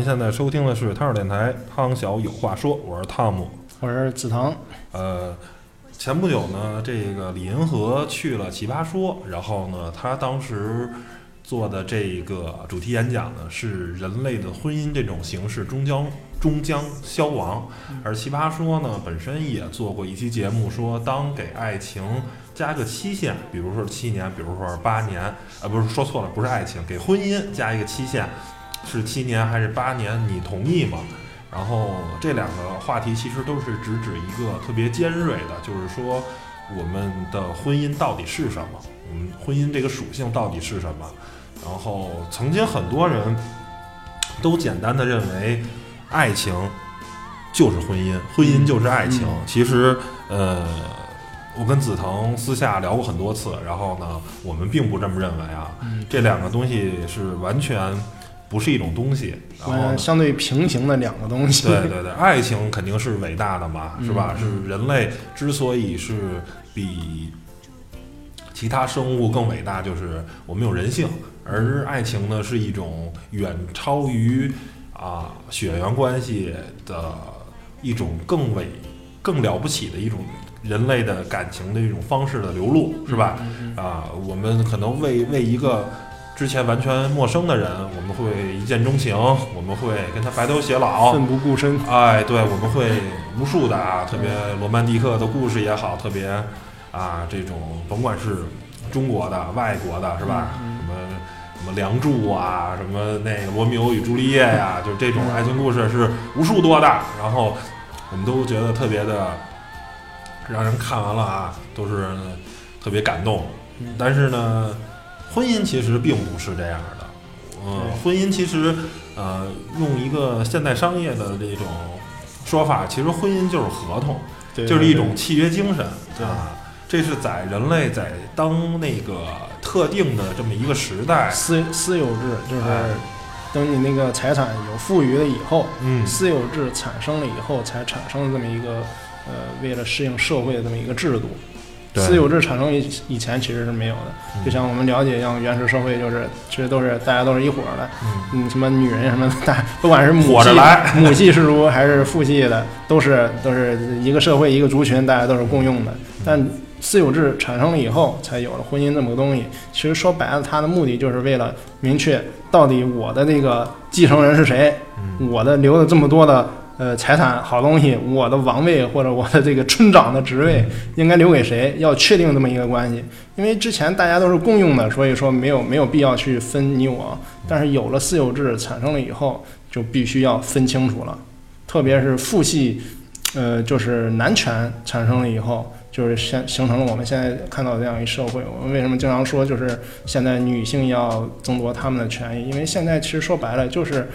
您现在收听的是汤小电台，汤小有话说，我是汤姆。我是子腾，呃，前不久呢，这个李银河去了奇葩说，然后呢，他当时做的这个主题演讲呢，是人类的婚姻这种形式终将终将消亡。而奇葩说呢，本身也做过一期节目，说当给爱情加个期限，比如说七年，比如说八年，啊，不是说错了，不是爱情，给婚姻加一个期限，是七年还是八年？你同意吗？然后这两个话题其实都是直指一个特别尖锐的，就是说我们的婚姻到底是什么？我们婚姻这个属性到底是什么？然后曾经很多人都简单的认为爱情就是婚姻，婚姻就是爱情。其实，呃，我跟紫藤私下聊过很多次，然后呢，我们并不这么认为啊，这两个东西是完全不是一种东西。然后相对平行的两个东西。对对对，爱情肯定是伟大的嘛，是吧？是人类之所以是比其他生物更伟大，就是我们有人性，而爱情呢是一种远超于啊血缘关系的一种更伟、更了不起的一种人类的感情的一种方式的流露，是吧？啊，我们可能为为一个之前完全陌生的人，我们会一见钟情，我们会跟他白头偕老，奋不顾身。哎，对，我们会无数的啊，特别罗曼蒂克的故事也好，特别啊这种甭管是中国的、外国的，是吧？什么什么《梁祝》啊，什么那个《罗密欧与朱丽叶》呀，就这种爱情故事是无数多的。然后我们都觉得特别的让人看完了啊，都是特别感动。但是呢，婚姻其实并不是这样的。嗯，婚姻其实，呃，用一个现代商业的这种说法，其实婚姻就是合同，对就是一种契约精神啊。这是在人类在当那个特定的这么一个时代，私私有制就是哎等你那个财产有富余了以后，嗯，私有制产生了以后才产生了这么一个呃，为了适应社会的这么一个制度。对。私有制产生以以前其实是没有的，嗯。就像我们了解，一样原始社会就是其实都是大家都是一伙儿的，嗯。嗯，什么女人什么的，大 不管是母系来。母系氏族还是父系的，都是都是一个社会一个族群，大家都是共用的。但私有制产生了以后，才有了婚姻这么个东西。其实说白了，它的目的就是为了明确到底我的那个继承人是谁，嗯。我的留了这么多的呃财产好东西，我的王位或者我的这个村长的职位应该留给谁，要确定这么一个关系。因为之前大家都是共用的，所以说没有没有必要去分你我。但是有了私有制产生了以后，就必须要分清楚了，特别是父系，呃，就是男权产生了以后。就是现形成了我们现在看到的这样一社会。我们为什么经常说，就是现在女性要争夺他们的权益？因为现在其实说白了就是，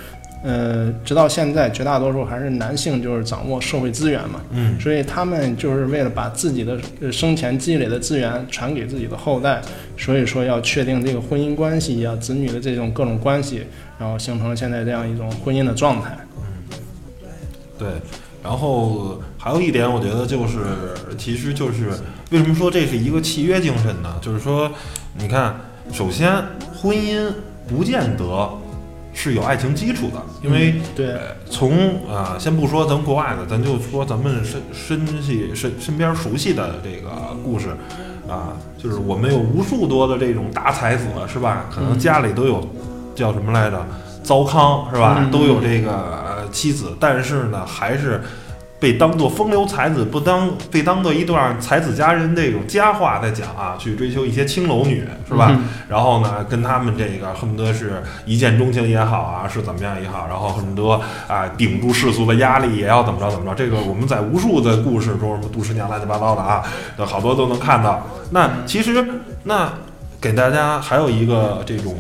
呃，直到现在绝大多数还是男性就是掌握社会资源嘛，嗯所以他们就是为了把自己的呃生前积累的资源传给自己的后代，所以说要确定这个婚姻关系呀、子女的这种各种关系，然后形成了现在这样一种婚姻的状态。嗯对，然后还有一点，我觉得就是，其实就是为什么说这是一个契约精神呢？就是说，你看，首先婚姻不见得是有爱情基础的，因为对，呃从啊、先不说咱们国外的，咱就说咱们身身系身身边熟悉的这个故事啊，就是我们有无数多的这种大才子，是吧？可能家里都有叫什么来着，糟糠是吧？嗯都有这个、呃妻子，但是呢，还是。被当做风流才子，不当被当做一段才子佳人这种佳话在讲啊，去追求一些青楼女，是吧？嗯然后呢，跟他们这个恨不得是一见钟情也好啊，是怎么样也好，然后恨不得啊顶住世俗的压力，也要怎么着怎么着。这个我们在无数的故事中，什么杜十娘乱七八糟的啊，好多都能看到。那其实那给大家还有一个这种，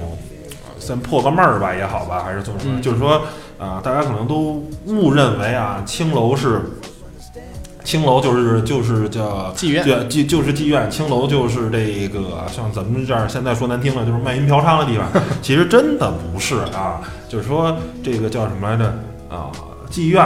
呃先破个闷儿吧也好吧，还是怎么说，嗯就是说啊、大家可能都误认为啊，青楼是。青楼就是就是叫妓院对，就就是妓院，青楼就是这个像咱们这儿现在说难听了，就是卖淫嫖娼的地方。其实真的不是啊，就是说这个叫什么来着啊？妓院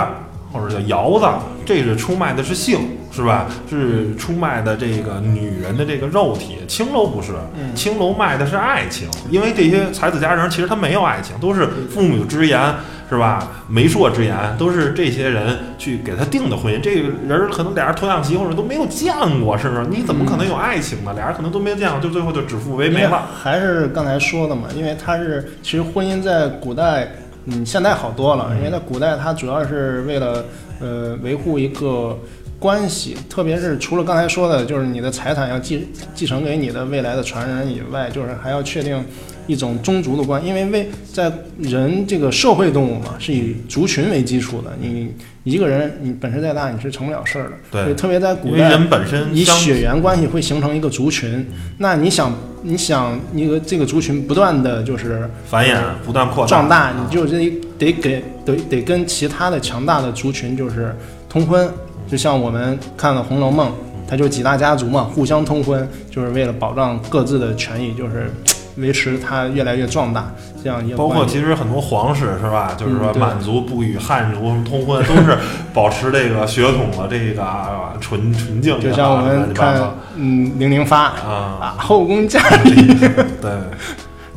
或者叫窑子，这是出卖的是性，是吧？是出卖的这个女人的这个肉体。青楼不是，嗯青楼卖的是爱情，因为这些才子佳人其实他没有爱情，都是父母之言。是吧？媒妁之言都是这些人去给他定的婚姻。这个人儿可能俩人童养媳或者都没有见过，是不是？你怎么可能有爱情呢？俩人可能都没有见过，就最后就指腹为媒了。还是刚才说的嘛，因为他是其实婚姻在古代，嗯，现在好多了，因为在古代它主要是为了呃维护一个关系，特别是除了刚才说的，就是你的财产要继继承给你的未来的传人以外，就是还要确定一种宗族的观，因为为在人这个社会动物嘛，是以族群为基础的，你一个人你本事再大，你是成不了事儿的。对。特别在古代，人本身以血缘关系会形成一个族群，那你想，你想一个这个族群不断的就是繁衍不断扩大。壮大，啊你就得得给得得跟其他的强大的族群就是通婚，就像我们看了《红楼梦》，它就几大家族嘛，互相通婚，就是为了保障各自的权益，就是维持它越来越壮大这样一个包括其实很多皇室是吧？就是说满族不与汉族通婚，都是保持这个血统的这个啊纯纯净。就像我们看嗯零零发啊，啊后宫佳丽对，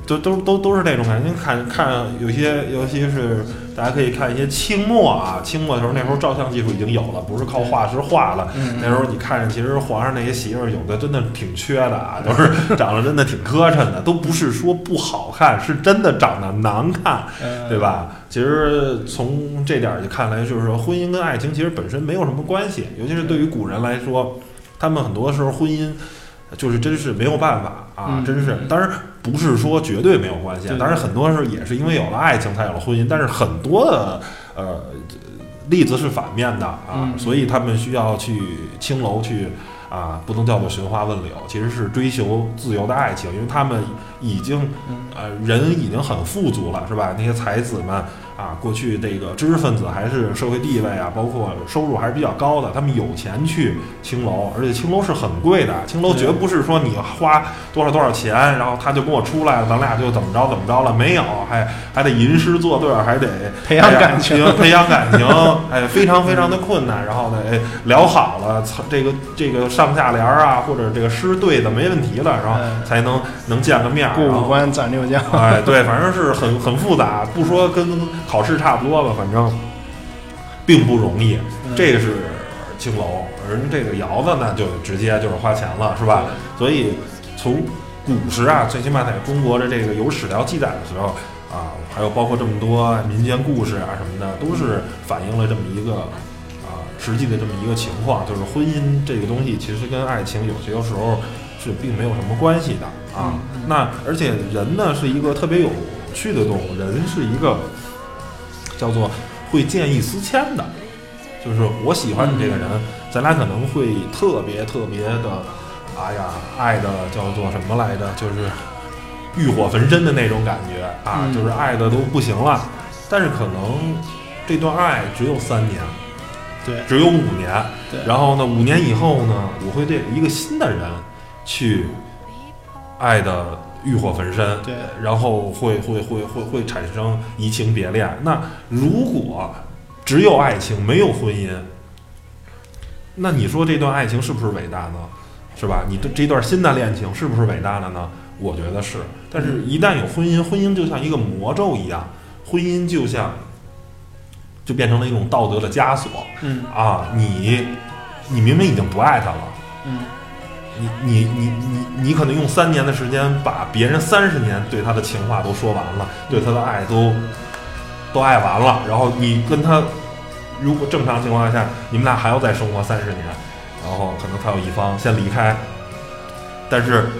都都都都是这种感觉。您看看有些，尤其是大家可以看一些清末啊，清末的时候，那时候照相技术已经有了，不是靠画师画了。嗯那时候你看，其实皇上那些媳妇儿有的真的挺缺的啊，都是长得真的挺磕碜的，都不是说不好看，是真的长得难看。呃对吧？其实从这点儿就看来，就是说婚姻跟爱情其实本身没有什么关系，尤其是对于古人来说，他们很多时候婚姻就是真是没有办法啊，嗯真是。当然不是说绝对没有关系，当然很多时候也是因为有了爱情才有了婚姻，但是很多的呃例子是反面的啊，嗯所以他们需要去青楼去。啊，不能叫做寻花问柳，其实是追求自由的爱情，因为他们已经嗯呃，人已经很富足了，是吧？那些才子们啊，过去这个知识分子还是社会地位啊，包括收入还是比较高的，他们有钱去青楼，而且青楼是很贵的，青楼绝不是说你花多少多少钱，然后他就跟我出来了，咱俩就怎么着怎么着了，没有，还还得吟诗作对，还得 培养感情哎培养感情，哎，非常非常的困难。然后呢，哎，聊好了，这个这个上下联儿啊，或者这个诗对的没问题了，然后嗯才能能见个面儿。过五关斩六将。哎，对，反正是很很复杂，不说跟考试差不多吧，反正并不容易。嗯这个是青楼，而这个窑子呢，就直接就是花钱了，是吧？所以从古时啊，最起码在中国的这个有史料记载的时候啊，还有包括这么多民间故事啊什么的，都是反映了这么一个啊实际的这么一个情况，就是婚姻这个东西其实跟爱情有些时候是并没有什么关系的啊。那而且人呢是一个特别有趣的动物，人是一个叫做会见异思迁的，就是我喜欢你这个人，咱俩可能会特别特别的，哎呀，爱的叫做什么来着？就是欲火焚身的那种感觉啊，嗯就是爱的都不行了。但是可能这段爱只有三年，对只有五年。对，然后呢，五年以后呢，我会对一个新的人去爱的欲火焚身，对然后会会会会会产生移情别恋。那如果只有爱情没有婚姻，那你说这段爱情是不是伟大呢？是吧？你的这段新的恋情是不是伟大的呢？我觉得是。但是，一旦有婚姻，婚姻就像一个魔咒一样，婚姻就像就变成了一种道德的枷锁嗯啊！你你明明已经不爱他了，嗯你你你你你可能用三年的时间把别人三十年对他的情话都说完了，对他的爱都都爱完了，然后你跟他如果正常情况下，你们俩还要再生活三十年，然后可能他有一方先离开，但是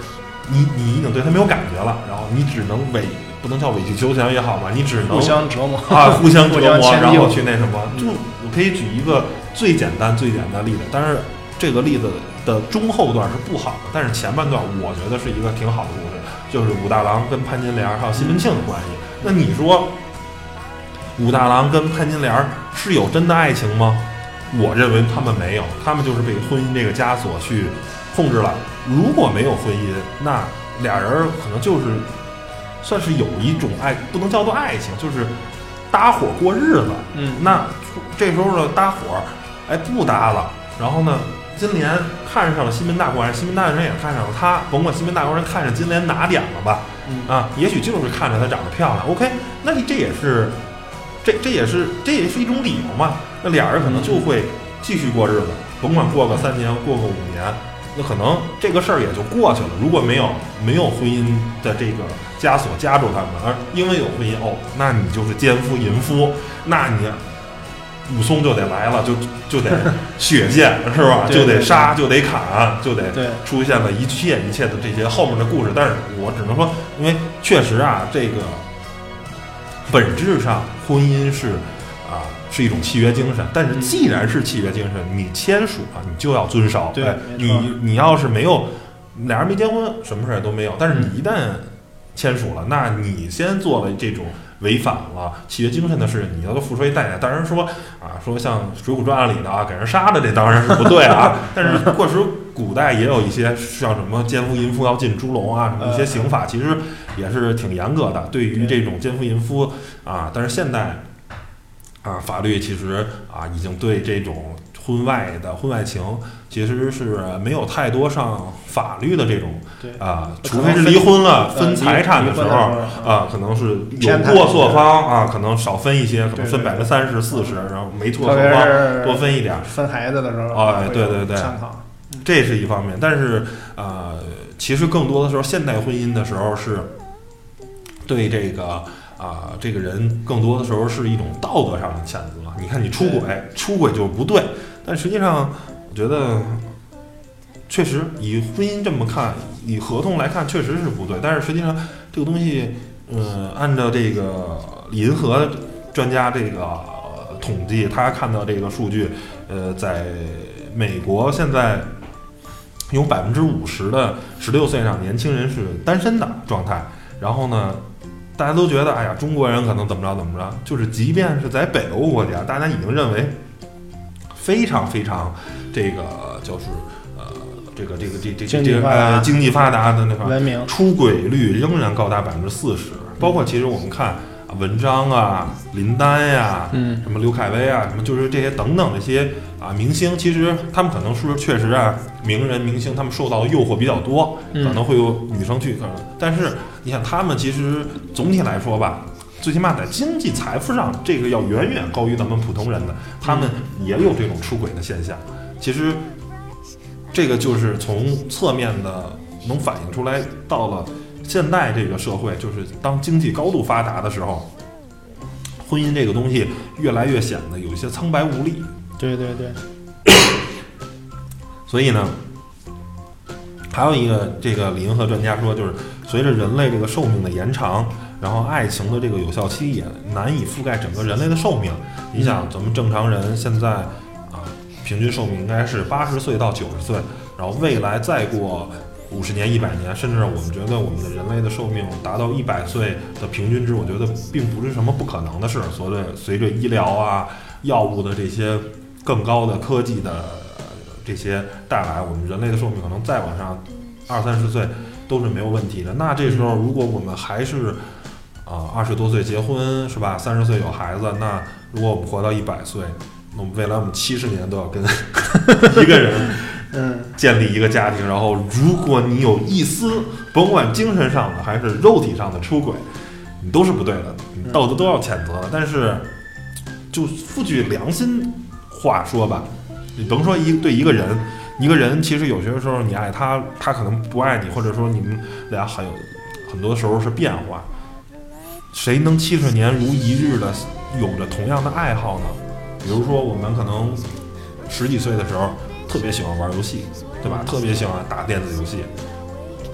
你你已经对他没有感觉了，然后你只能委不能叫委曲求全也好吧，你只能互相折磨啊，互相折 磨，然后去那什么。就我可以举一个最简单、最简单的例子，但是这个例子的中后段是不好的，但是前半段我觉得是一个挺好的故事，就是武大郎跟潘金莲还有西门庆的关系。那你说，武大郎跟潘金莲是有真的爱情吗？我认为他们没有，他们就是被婚姻这个枷锁去控制了。如果没有婚姻，那俩人可能就是算是有一种爱，不能叫做爱情，就是搭伙过日子。嗯那这时候呢，搭伙儿，哎，不搭了。然后呢，金莲看上了西门大官人，西门大官人也看上了他。甭管西门大官人看上金莲哪点了吧，嗯啊，也许就是看着她长得漂亮。OK，那你这也是，这这也是这也是一种理由嘛。那俩人可能就会继续过日子，甭管过个三年，过个五年，那可能这个事儿也就过去了。如果没有没有婚姻的这个枷锁夹住他们，而因为有婚姻哦，那你就是奸夫淫夫，那你武松就得来了，就就得 血溅是吧？就得杀，就得砍，就得出现了一切一切的这些后面的故事。但是我只能说，因为确实啊，这个本质上婚姻是啊是一种契约精神，但是既然是契约精神，你签署了，你就要遵守。对你你要是没有俩人没结婚，什么事儿都没有，但是你一旦签署了，那你先做了这种违反了契约精神的事，你要付出一代价。当然说啊，说像《水浒传》里的啊，给人杀的，这当然是不对啊。但是过时古代也有一些像什么奸夫淫妇要进猪笼啊，什么一些刑法，其实也是挺严格的。对于这种奸夫淫妇啊，但是现代啊法律其实啊已经对这种婚外的婚外情其实是没有太多上法律的这种啊，除非是离婚了呃分财产的时候啊，可能是有过错方啊，可能少分一些，可能分百分之三十、四十，然后没错方多分一点儿，分孩子的时候，哎对对对，这是一方面。但是呃，其实更多的时候，现代婚姻的时候是对这个啊、这个人更多的时候是一种道德上的谴责。你看你出轨，出轨就是不对，但实际上我觉得。确实，以婚姻这么看，以合同来看，确实是不对。但是实际上，这个东西，呃，按照这个银河专家这个、统计，他看到这个数据，呃，在美国现在有百分之五十的十六岁以上年轻人是单身的状态。然后呢，大家都觉得，哎呀，中国人可能怎么着怎么着，就是即便是在北欧国家，大家已经认为非常非常这个就是呃这个这个这这这这个经济发达呃经济发达的那块儿文明，出轨率仍然高达百分之四十，包括其实我们看啊文章啊、林丹呀、嗯，什么刘恺威啊，什么就是这些等等这些啊明星，其实他们可能是确实啊，名人明星他们受到的诱惑比较多，嗯。可能会有女生去，可能，但是你想他们其实总体来说吧。最起码在经济财富上，这个要远远高于咱们普通人的，他们也有这种出轨的现象。其实，这个就是从侧面的能反映出来，到了现代这个社会，就是当经济高度发达的时候，婚姻这个东西越来越显得有一些苍白无力。对对对，所以呢，还有一个这个李银河专家说，就是随着人类这个寿命的延长，然后爱情的这个有效期也难以覆盖整个人类的寿命。你想，咱们正常人现在啊，平均寿命应该是八十岁到九十岁，然后未来再过五十年、一百年，甚至我们觉得我们的人类的寿命达到一百岁的平均值，我觉得并不是什么不可能的事。所谓随着医疗啊、药物的这些更高的科技的这些带来，我们人类的寿命可能再往上二三十岁都是没有问题的。那这时候，如果我们还是啊二十多岁结婚是吧？三十岁有孩子，那如果我们活到一百岁，那我们未来我们七十年都要跟一个人 嗯，建立一个家庭，然后如果你有一丝甭管精神上的还是肉体上的出轨，你都是不对的，你道德都要谴责的。但是，就付句良心话说吧，你甭说一对一个人，一个人其实有些时候你爱他，他可能不爱你，或者说你们俩很有很多时候是变化。谁能七十年如一日的有着同样的爱好呢？比如说我们可能十几岁的时候特别喜欢玩游戏，对吧？特别喜欢打电子游戏。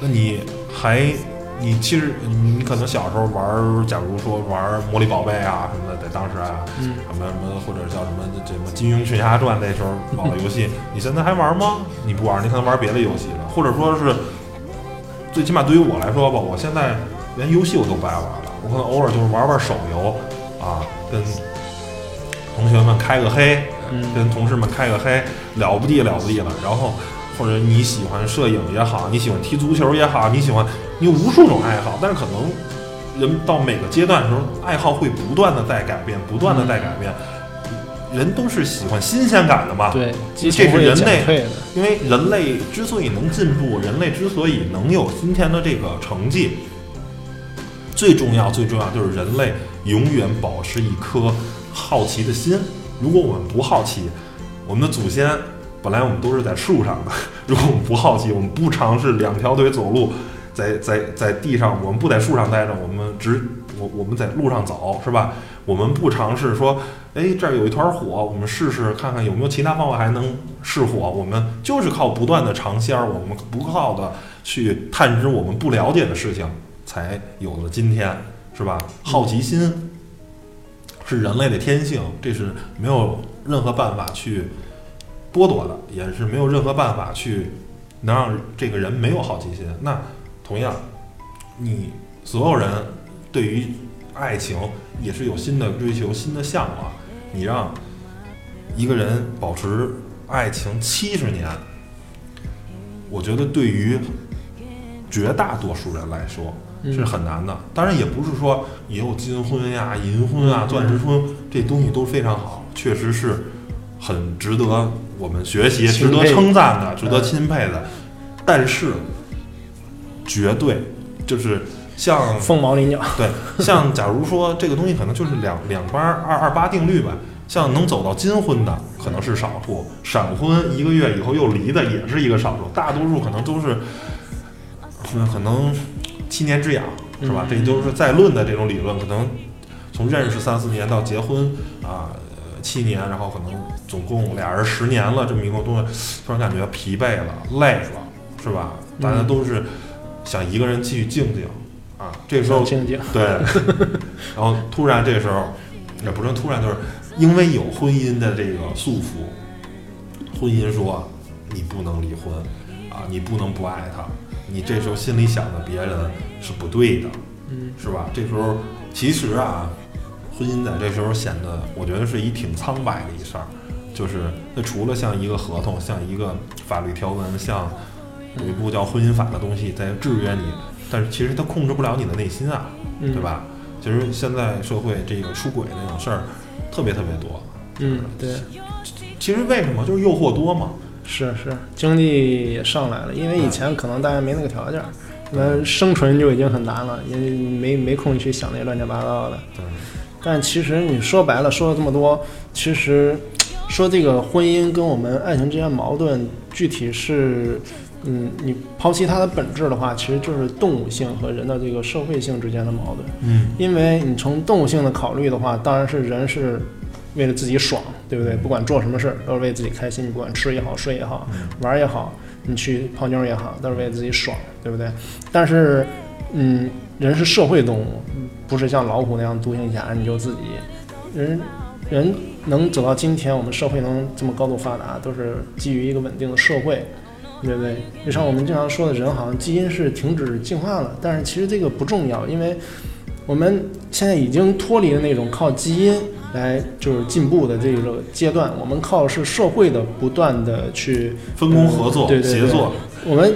那你还你其实你可能小时候玩，假如说玩魔力宝贝啊什么的，在当时啊，嗯什么什么或者叫什么这什么金庸群侠传那时候 老的游戏，你现在还玩吗？你不玩，你可能玩别的游戏了，或者说是最起码对于我来说吧，我现在连游戏我都不爱玩了，我可能偶尔就是玩玩手游啊，跟同学们开个黑，嗯跟同事们开个黑，了不地了不地了。然后或者你喜欢摄影也好，你喜欢踢足球也好，你喜欢你有无数种爱好，但是可能人到每个阶段的时候，爱好会不断的在改变，不断的在改变。人都是喜欢新鲜感的嘛，对，这是人类。因为人类之所以能进步，人类之所以能有今天的这个成绩，最重要最重要就是人类永远保持一颗好奇的心。如果我们不好奇，我们的祖先本来我们都是在树上的，如果我们不好奇，我们不尝试两条腿走路，在在在地上，我们不在树上待着，我们只我我们在路上走，是吧？我们不尝试说，哎，这儿有一团火，我们试试看看有没有其他方法还能试火。我们就是靠不断的尝鲜儿，我们不靠的去探知我们不了解的事情，才有了今天，是吧？好奇心是人类的天性，这是没有任何办法去剥夺的，也是没有任何办法去能让这个人没有好奇心。那同样，你所有人对于爱情也是有新的追求、新的向往。你让一个人保持爱情七十年，我觉得对于绝大多数人来说嗯是很难的。当然，也不是说以后金婚呀、银婚啊、钻石婚这东西都非常好，确实是很值得我们学习、值得称赞的、值得嗯钦佩的。但是，绝对就是像凤毛麟角。对，像假如说这个东西可能就是两两八二二八定律吧，像能走到金婚的可能是少数，闪婚一个月以后又离的也是一个少数，大多数可能都是，嗯，可能七年之痒是吧？嗯这都是在论的这种理论，可能从认识三四年到结婚啊。呃七年，然后可能总共俩人十年了，这么一个东西，突然感觉疲惫了、累了，是吧？大家嗯都是想一个人继续静静啊。这时候静静，对，然后突然这时候，也不是突然，就是因为有婚姻的这个束缚，婚姻说你不能离婚啊，你不能不爱他，你这时候心里想的别人是不对的，嗯，是吧？这时候其实啊，婚姻在这时候显得，我觉得是一挺苍白的一事儿，就是那除了像一个合同，像一个法律条文，像有一部叫婚姻法的东西在制约你，但是其实它控制不了你的内心啊。嗯对？吧？其实现在社会这个出轨那种事儿特别特别多。嗯，对，其实为什么就是诱惑多嘛？是是，经济也上来了，因为以前可能大家没那个条件儿，那生存就已经很难了，也没没空去想那些乱七八糟的。对，但其实你说白了，说了这么多，其实说这个婚姻跟我们爱情之间矛盾，具体是，嗯，你抛弃它的本质的话，其实就是动物性和人的这个社会性之间的矛盾。嗯，因为你从动物性的考虑的话，当然是人是为了自己爽，对不对？不管做什么事儿都是为自己开心，你不管吃也好，睡也好，玩儿也好，你去泡妞也好，都是为了自己爽，对不对？但是，嗯，人是社会动物，不是像老虎那样独行侠，你就自己。人人能走到今天，我们社会能这么高度发达，都是基于一个稳定的社会，对不对？就像我们经常说的，人好像基因是停止进化了，但是其实这个不重要，因为我们现在已经脱离了那种靠基因来就是进步的这个阶段，我们靠的是社会的不断的去分工合作、对对对协作。我们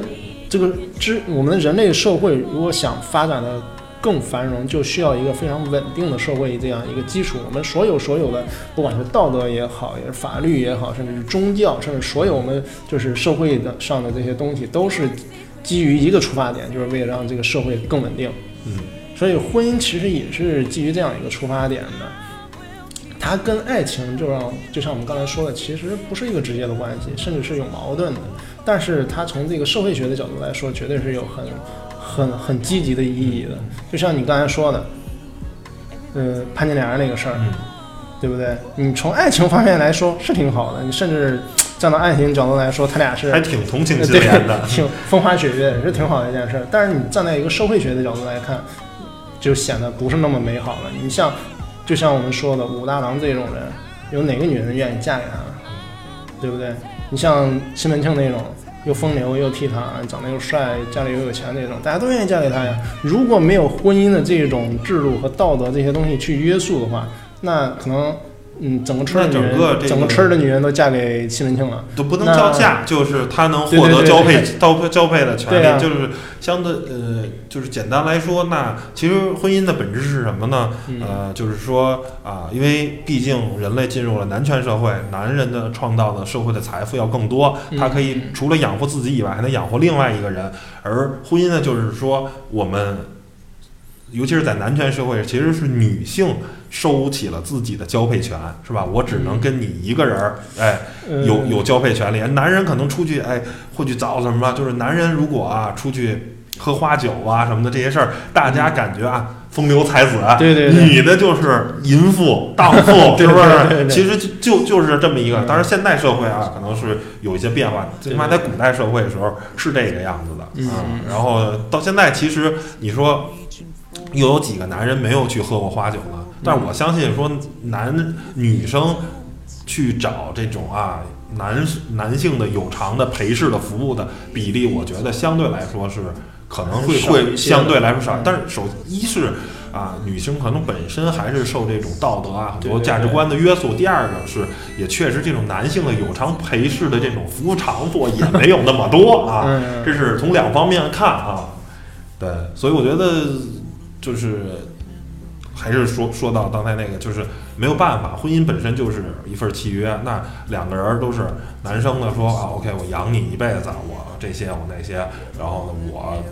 这个之我们人类社会如果想发展的更繁荣，就需要一个非常稳定的社会这样一个基础。我们所有所有的，不管是道德也好，也是法律也好，甚至是宗教，甚至所有我们就是社会的上的这些东西，都是基于一个出发点，就是为了让这个社会更稳定。嗯，所以婚姻其实也是基于这样一个出发点的。它跟爱情就让就像我们刚才说的，其实不是一个直接的关系，甚至是有矛盾的。但是它从这个社会学的角度来说，绝对是有很很很积极的意义的。就像你刚才说的，呃，潘金莲那个事儿，嗯对不对？你从爱情方面来说是挺好的，你甚至站到爱情角度来说，他俩是还挺同情呃对心莲的，挺风花雪月，是挺好的一件事儿。但是你站在一个社会学的角度来看，就显得不是那么美好了。你像，就像我们说的武大郎这种人，有哪个女人愿意嫁给他？对不对？你像西门庆那种又风流又倜傥，长得又帅，家里又有钱那种，大家都愿意嫁给他呀。如果没有婚姻的这种制度和道德这些东西去约束的话，那可能。嗯，整个村儿的女人，那整个这个整个村的女人都嫁给西门庆了。都不能叫嫁，就是她能获得交配交交配的权利，就是相对呃，就是简单来说，那其实婚姻的本质是什么呢？嗯呃，就是说啊，因为毕竟人类进入了男权社会，男人的创造的社会的财富要更多，嗯他可以除了养活自己以外，还能养活另外一个人。而婚姻呢，就是说我们，尤其是在男权社会，其实是女性收起了自己的交配权，是吧？我只能跟你一个人儿，哎，呃有有交配权利。男人可能出去，哎，会去找什么？就是男人如果啊出去喝花酒啊什么的这些事儿，大家感觉啊风流才子，对对对女的就是淫妇、荡妇，是不是？其实就就就是这么一个。嗯当然，现代社会啊可能是有一些变化，最起码在古代社会的时候是这个样子的嗯啊。然后到现在，其实你说又有几个男人没有去喝过花酒呢？但是我相信说男女生去找这种啊男男性的有偿的陪侍的服务的比例，我觉得相对来说是可能会会相对来说少嗯。但是首一是啊，女生可能本身还是受这种道德啊很多价值观的约束。第二个是也确实这种男性的有偿陪侍的这种服务场所也没有那么多啊。嗯，这是从两方面看啊，对，所以我觉得就是还是说说到刚才那个，就是没有办法，婚姻本身就是一份契约，那两个人都是男生呢说啊，OK，我养你一辈子，我这些我那些，然后呢我。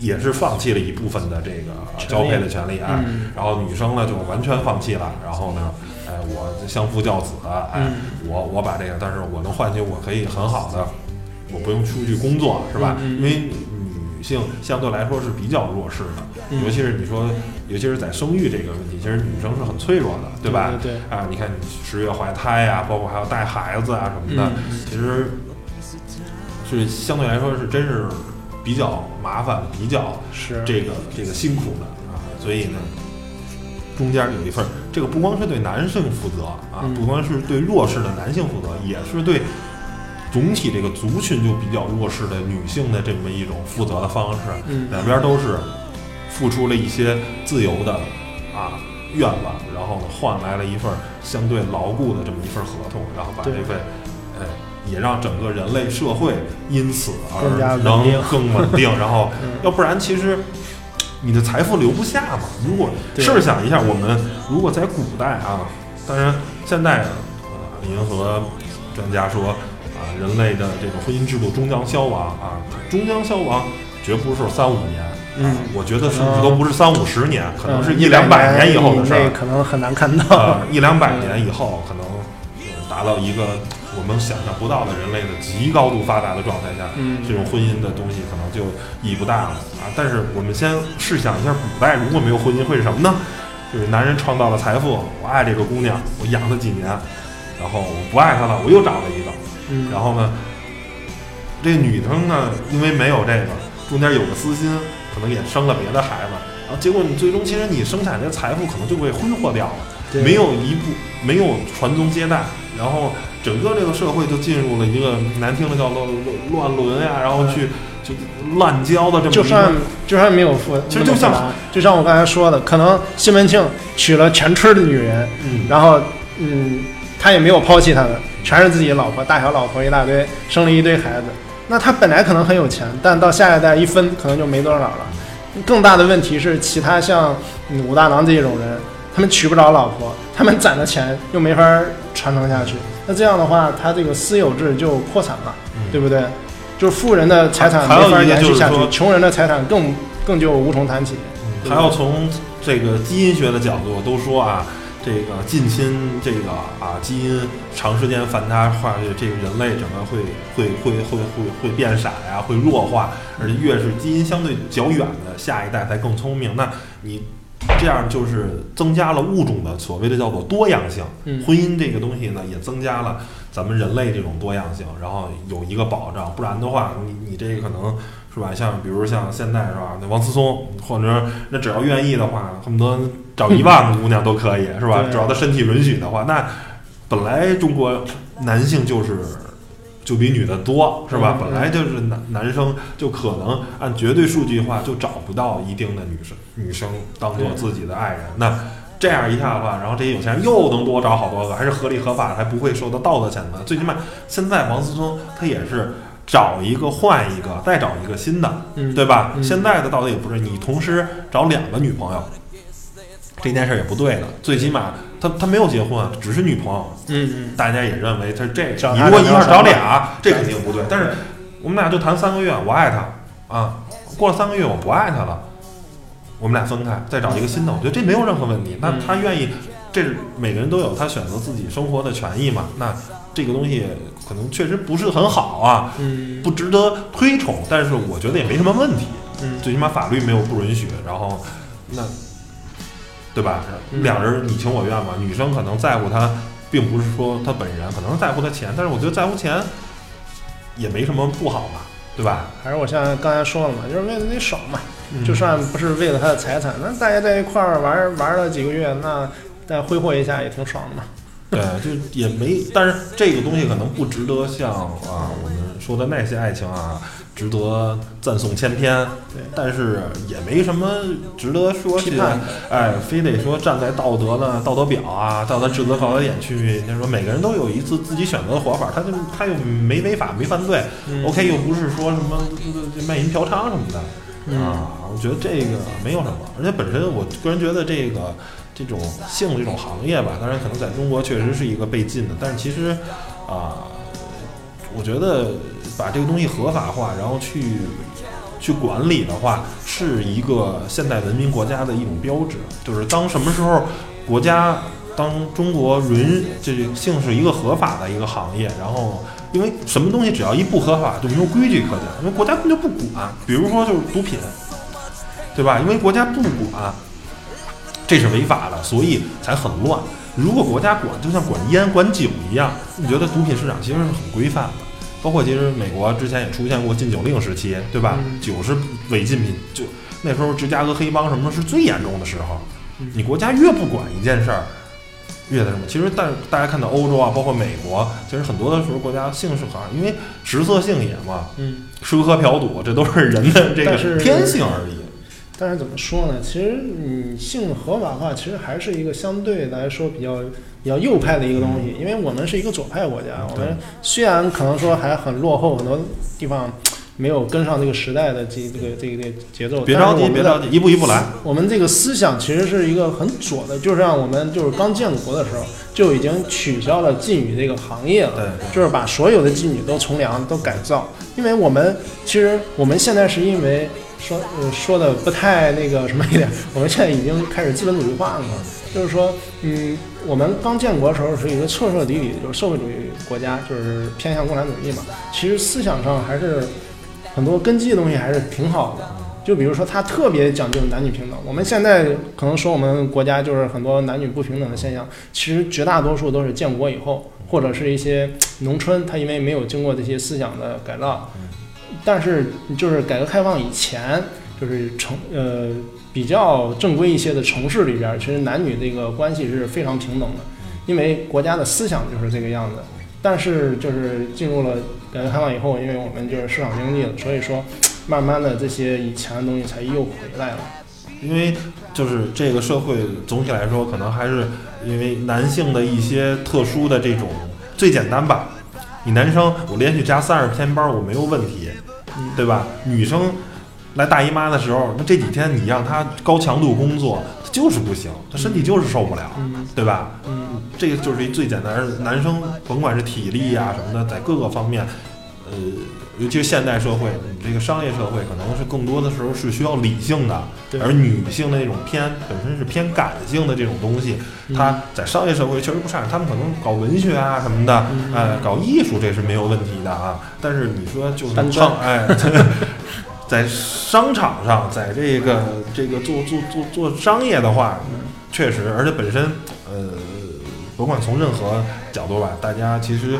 也是放弃了一部分的这个交配的权利啊，嗯然后女生呢就完全放弃了，然后呢，哎，我相夫教子，哎，嗯我我把这个，但是我能换取我可以很好的，我不用出去工作，是吧？因为女性相对来说是比较弱势的，嗯。尤其是你说，尤其是在生育这个问题，其实女生是很脆弱的，对吧？对对。啊，你看你十月怀胎呀、包括还要带孩子啊什么的，嗯。其实是相对来说是真是比较麻烦，比较是。这个这个辛苦的啊，所以呢，中间有一份儿，这个不光是对男性负责啊，嗯。不光是对弱势的男性负责，也是对总体这个族群就比较弱势的女性的这么一种负责的方式。嗯两边都是付出了一些自由的啊愿望，然后呢换来了一份相对牢固的这么一份合同，然后把这份，哎，也让整个人类社会因此而能更稳定，然后 嗯要不然其实。你的财富留不下嘛？如果对试想一下，我们如果在古代啊，当然现在银河专家说啊，人类的这个婚姻制度终将消亡啊，终将消亡，绝不是三五年，嗯，我觉得甚至嗯都不是三五十年，可能是嗯一两百年以后的事儿。可能很难看到。呃，一两百年以后，可能呃达到一个我们想象不到的人类的极高度发达的状态下，嗯这种婚姻的东西可能就意义不大了啊。但是我们先试想一下，古代如果没有婚姻会是什么呢？就是男人创造了财富，我爱这个姑娘，我养她几年，然后我不爱她了，我又找了一个，嗯，然后呢，这女生呢，因为没有这个，中间有个私心，可能也生了别的孩子，然后结果你最终其实你生产的财富可能就被挥霍掉了，对。没有一步没有传宗接代，然后整个这个社会就进入了一个难听的叫做乱伦呀，然后去就滥交的这么一个就算就算没有富，其实就像就像我刚才说的，可能西门庆娶了全村的女人，嗯。然后嗯，他也没有抛弃他们，全是自己老婆，大小老婆一大堆，生了一堆孩子。那他本来可能很有钱，但到下一代一分，可能就没多少了。更大的问题是，其他像嗯武大郎这种人，他们娶不着老婆，他们攒的钱又没法传承下去。那这样的话，他这个私有制就破产了，嗯对不对？就是富人的财产没法延续下去，穷人的财产更更就无从谈起。还要从这个基因学的角度都说啊，这个近亲这个啊基因长时间繁杂化，这个人类整个会会会会会会变傻呀，会弱化，而且越是基因相对较远的下一代才更聪明。那你这样就是增加了物种的所谓的叫做多样性。嗯婚姻这个东西呢，也增加了咱们人类这种多样性，然后有一个保障。不然的话，你你这个可能是吧？像比如像现在是吧？那王思聪，或者那只要愿意的话，恨不得找一万个姑娘都可以，是吧？只要他身体允许的话，那本来中国男性就是。就比女的多是吧？嗯本来就是男男生就可能按绝对数据的话，就找不到一定的女生女生当做自己的爱人。那这样一下的话，然后这些有钱人又能多找好多个，还是合理合法，还不会受到道德谴责。最起码现在王思聪他也是找一个换一个，再找一个新的，嗯对吧？嗯现在的道德也不是你同时找两个女朋友，这件事也不对的。最起码他他没有结婚，只是女朋友，嗯嗯，大家也认为他这。你如果一下找俩，这肯定不对。但是我们俩就谈三个月，我爱他啊，过了三个月我不爱他了，我们俩分开，再找一个新的，我觉得这没有任何问题。那嗯他愿意，这是每个人都有他选择自己生活的权益嘛。那这个东西可能确实不是很好啊，嗯不值得推崇，但是我觉得也没什么问题。嗯最起码法律没有不允许，然后那对吧？嗯两人你情我愿嘛。女生可能在乎他，并不是说他本人，可能是在乎他钱，但是我觉得在乎钱也没什么不好吧，对吧？还是我像刚才说了嘛，就是为了那爽嘛，嗯就算不是为了他的财产，那大家在一块儿玩儿玩儿了几个月，那再挥霍一下也挺爽的嘛。对，就也没，但是这个东西可能不值得像啊我们说的那些爱情啊，值得赞颂千篇。对但是也没什么值得说去哎，非得说站在道德的道德表啊、道德指责高德点去，就是说每个人都有一次自己选择的活法，他就他又没违法没犯罪、嗯 o k 又不是说什么这这卖淫嫖娼什么的、啊，我觉得这个没有什么，而且本身我个人觉得这个这种性这种行业吧，当然可能在中国确实是一个被禁的，但是其实啊、我觉得把这个东西合法化，然后去去管理的话，是一个现代文明国家的一种标志。就是当什么时候国家当中国允这性是一个合法的一个行业，然后因为什么东西只要一不合法就没有规矩可讲，因为国家根本就不管。比如说就是毒品，对吧？因为国家不管，这是违法的，所以才很乱。如果国家管，就像管烟、管酒一样，你觉得毒品市场其实是很规范的。包括其实美国之前也出现过禁酒令时期，对吧？嗯酒是违禁品，就那时候芝加哥黑帮什么是最严重的时候。嗯你国家越不管一件事儿，越那什么。其实，但大家看到欧洲啊，包括美国，其实很多的时候国家性是好像因为食色性也嘛，嗯，吃喝嫖赌，这都是人的这个天性而已。但是怎么说呢？其实你性合法化，其实还是一个相对来说比较比较右派的一个东西，因为我们是一个左派国家，我们虽然可能说还很落后，很多地方没有跟上这个时代的这这个这个这个节奏。别着急，别着急，一步一步来。我们这个思想其实是一个很左的，就是让我们就是刚建国的时候就已经取消了妓女这个行业了。对，就是把所有的妓女都从良都改造，因为我们其实我们现在是因为说呃说的不太那个什么一点，我们现在已经开始资本主义化了嘛，就是说嗯，我们刚建国的时候是一个彻彻底底就是社会主义国家，就是偏向共产主义嘛，其实思想上还是很多根基的东西还是挺好的。就比如说，他特别讲究男女平等。我们现在可能说我们国家就是很多男女不平等的现象，其实绝大多数都是建国以后，或者是一些农村，它因为没有经过这些思想的改造。但是就是改革开放以前，就是城呃比较正规一些的城市里边，其实男女这个关系是非常平等的，因为国家的思想就是这个样子。但是就是进入了改革开放以后，因为我们就是市场经济了，所以说慢慢的这些以前的东西才又回来了。因为就是这个社会总体来说，可能还是因为男性的一些特殊的这种最简单吧。你男生我连续加三十天班我没有问题，嗯对吧？女生来大姨妈的时候，那这几天你让她高强度工作，她就是不行，他身体就是受不了，嗯对吧？嗯这个就是一最简单，男生甭管是体力呀、什么的，在各个方面，呃，尤其是现代社会，你这个商业社会可能是更多的时候是需要理性的，而女性的那种偏本身是偏感性的这种东西，嗯她在商业社会确实不擅长，他们可能搞文学啊什么的，嗯呃，搞艺术这是没有问题的啊。但是你说就是单商，哎，在商场上，在这个这个做做做做商业的话，确实，而且本身呃，甭管从任何角度吧，大家其实